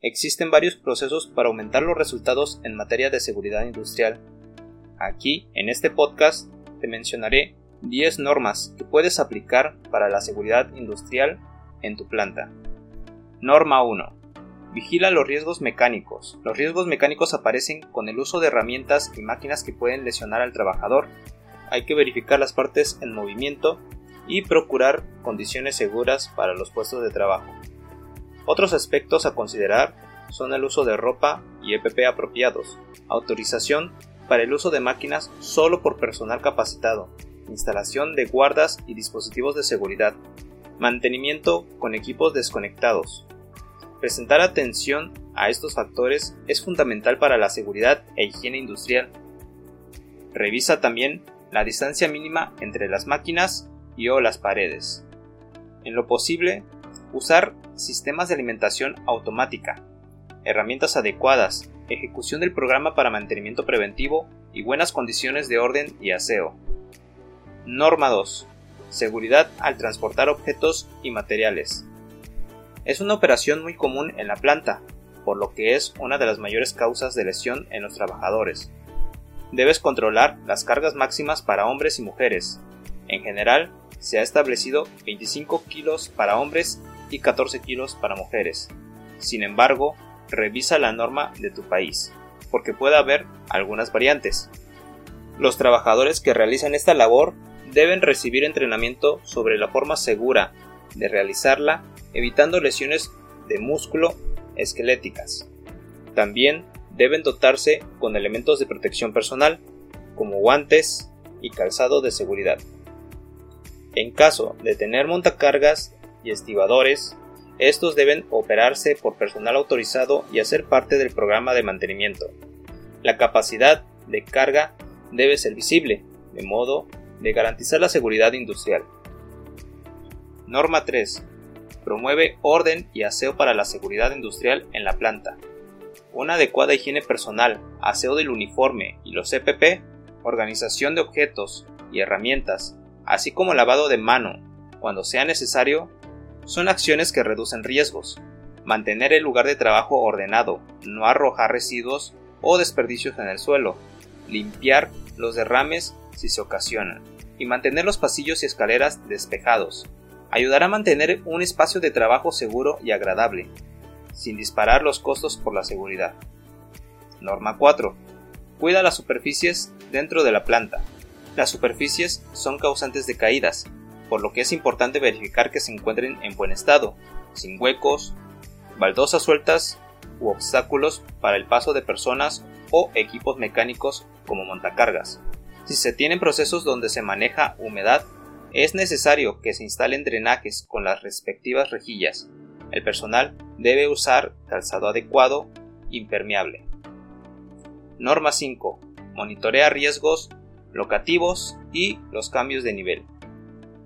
existen varios procesos para aumentar los resultados en materia de seguridad industrial. Aquí, en este podcast, te mencionaré 10 normas que puedes aplicar para la seguridad industrial en tu planta. Norma 1. Vigila los riesgos mecánicos. Los riesgos mecánicos aparecen con el uso de herramientas y máquinas que pueden lesionar al trabajador. Hay que verificar las partes en movimiento y procurar condiciones seguras para los puestos de trabajo. Otros aspectos a considerar son el uso de ropa y EPP apropiados, autorización para el uso de máquinas solo por personal capacitado, instalación de guardas y dispositivos de seguridad, mantenimiento con equipos desconectados. Presentar atención a estos factores es fundamental para la seguridad e higiene industrial. Revisa también la distancia mínima entre las máquinas y o las paredes. En lo posible, usar sistemas de alimentación automática, herramientas adecuadas, ejecución del programa para mantenimiento preventivo y buenas condiciones de orden y aseo. Norma 2. Seguridad al transportar objetos y materiales. Es una operación muy común en la planta, por lo que es una de las mayores causas de lesión en los trabajadores. Debes controlar las cargas máximas para hombres y mujeres. En general, se ha establecido 25 kilos para hombres y 14 kilos para mujeres. Sin embargo, revisa la norma de tu país, porque puede haber algunas variantes. Los trabajadores que realizan esta labor deben recibir entrenamiento sobre la forma segura de realizarla, evitando lesiones de músculo esqueléticas. También deben dotarse con elementos de protección personal, como guantes y calzado de seguridad. En caso de tener montacargas y estibadores, estos deben operarse por personal autorizado y hacer parte del programa de mantenimiento. La capacidad de carga debe ser visible, de modo de garantizar la seguridad industrial. Norma 3. Promueve orden y aseo para la seguridad industrial en la planta. Una adecuada higiene personal, aseo del uniforme y los EPP, organización de objetos y herramientas, así como lavado de mano, cuando sea necesario, son acciones que reducen riesgos. Mantener el lugar de trabajo ordenado, no arrojar residuos o desperdicios en el suelo, limpiar los derrames si se ocasionan, y mantener los pasillos y escaleras despejados. Ayudará a mantener un espacio de trabajo seguro y agradable, sin disparar los costos por la seguridad. Norma 4. Cuida las superficies dentro de la planta. Las superficies son causantes de caídas, por lo que es importante verificar que se encuentren en buen estado, sin huecos, baldosas sueltas u obstáculos para el paso de personas o equipos mecánicos como montacargas. Si se tienen procesos donde se maneja humedad, es necesario que se instalen drenajes con las respectivas rejillas. El personal debe usar calzado adecuado, impermeable. Norma 5. Monitorea riesgos locativos y los cambios de nivel.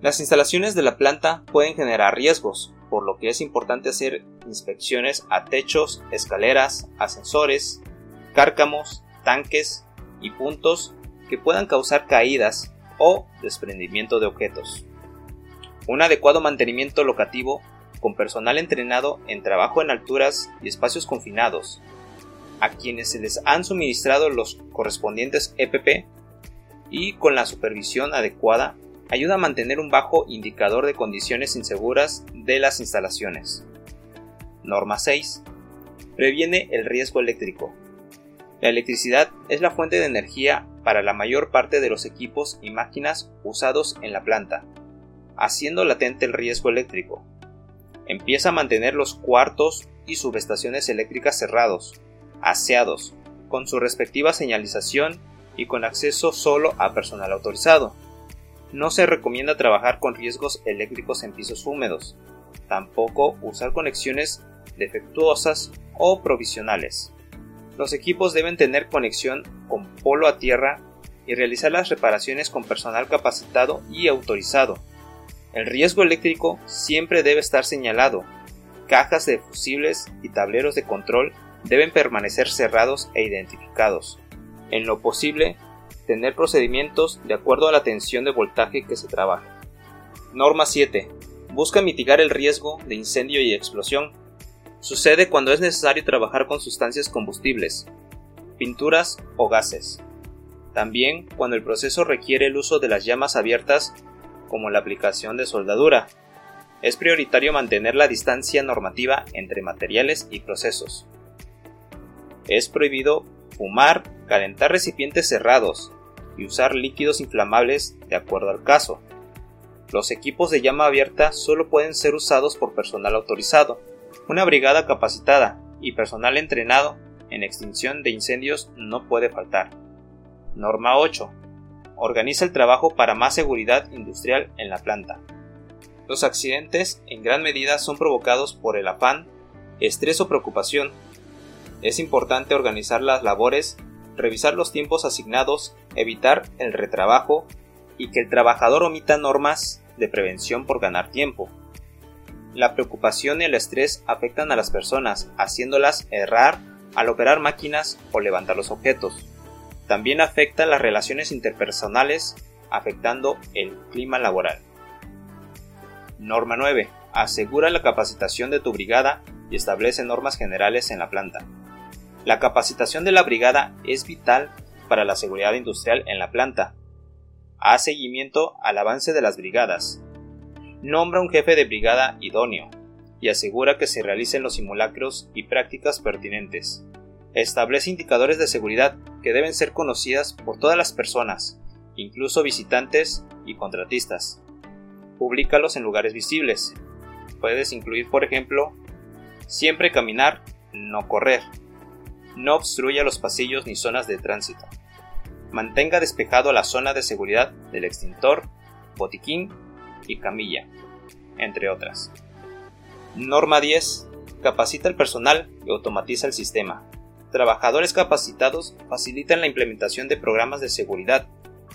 Las instalaciones de la planta pueden generar riesgos, por lo que es importante hacer inspecciones a techos, escaleras, ascensores, cárcamos, tanques y puntos que puedan causar caídas o desprendimiento de objetos. Un adecuado mantenimiento locativo con personal entrenado en trabajo en alturas y espacios confinados, a quienes se les han suministrado los correspondientes EPP y con la supervisión adecuada ayuda a mantener un bajo indicador de condiciones inseguras de las instalaciones. Norma 6. Previene el riesgo eléctrico. La electricidad es la fuente de energía para la mayor parte de los equipos y máquinas usados en la planta, haciendo latente el riesgo eléctrico. Empieza a mantener los cuartos y subestaciones eléctricas cerrados, aseados, con su respectiva señalización y con acceso solo a personal autorizado. No se recomienda trabajar con riesgos eléctricos en pisos húmedos, tampoco usar conexiones defectuosas o provisionales. Los equipos deben tener conexión con polo a tierra y realizar las reparaciones con personal capacitado y autorizado. El riesgo eléctrico siempre debe estar señalado. Cajas de fusibles y tableros de control deben permanecer cerrados e identificados en lo posible, tener procedimientos de acuerdo a la tensión de voltaje que se trabaja. Norma 7. Busca mitigar el riesgo de incendio y explosión. Sucede cuando es necesario trabajar con sustancias combustibles, pinturas o gases. También cuando el proceso requiere el uso de las llamas abiertas como la aplicación de soldadura. Es prioritario mantener la distancia normativa entre materiales y procesos. Es prohibido fumar, calentar recipientes cerrados y usar líquidos inflamables de acuerdo al caso. Los equipos de llama abierta solo pueden ser usados por personal autorizado una brigada capacitada y personal entrenado en extinción de incendios no puede faltar. Norma 8. Organiza el trabajo para más seguridad industrial en la planta. Los accidentes en gran medida son provocados por el afán, estrés o preocupación. Es importante organizar las labores, revisar los tiempos asignados, evitar el retrabajo y que el trabajador omita normas de prevención por ganar tiempo. La preocupación y el estrés afectan a las personas, haciéndolas errar al operar máquinas o levantar los objetos. También afecta las relaciones interpersonales, afectando el clima laboral. Norma 9. Asegura la capacitación de tu brigada y establece normas generales en la planta. La capacitación de la brigada es vital para la seguridad industrial en la planta. Haz seguimiento al avance de las brigadas, Nombra un jefe de brigada idóneo y asegura que se realicen los simulacros y prácticas pertinentes. Establece indicadores de seguridad que deben ser conocidas por todas las personas, incluso visitantes y contratistas. Publícalos en lugares visibles. Puedes incluir, por ejemplo, siempre caminar, no correr. No obstruya los pasillos ni zonas de tránsito. Mantenga despejado la zona de seguridad del extintor, botiquín y camilla, entre otras. Norma 10. Capacita el personal y automatiza el sistema. Trabajadores capacitados facilitan la implementación de programas de seguridad.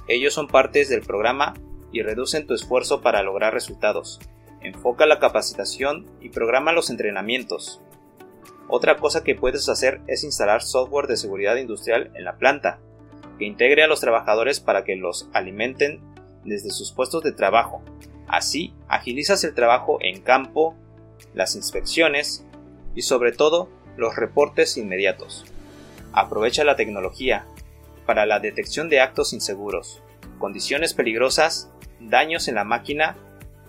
Ellos son partes del programa y reducen tu esfuerzo para lograr resultados. Enfoca la capacitación y programa los entrenamientos. Otra cosa que puedes hacer es instalar software de seguridad industrial en la planta, que integre a los trabajadores para que los alimenten desde sus puestos de trabajo, Así, agilizas el trabajo en campo, las inspecciones y sobre todo los reportes inmediatos. Aprovecha la tecnología para la detección de actos inseguros, condiciones peligrosas, daños en la máquina,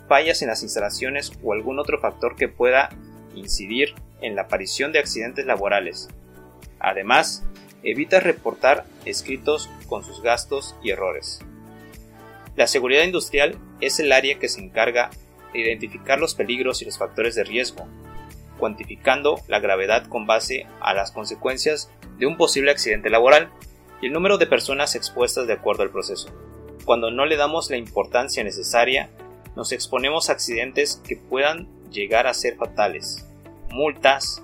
fallas en las instalaciones o algún otro factor que pueda incidir en la aparición de accidentes laborales. Además, evita reportar escritos con sus gastos y errores. La seguridad industrial es el área que se encarga de identificar los peligros y los factores de riesgo, cuantificando la gravedad con base a las consecuencias de un posible accidente laboral y el número de personas expuestas de acuerdo al proceso. Cuando no le damos la importancia necesaria, nos exponemos a accidentes que puedan llegar a ser fatales, multas,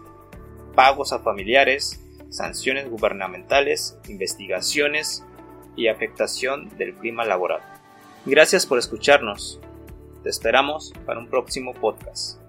pagos a familiares, sanciones gubernamentales, investigaciones y afectación del clima laboral. Gracias por escucharnos. Te esperamos para un próximo podcast.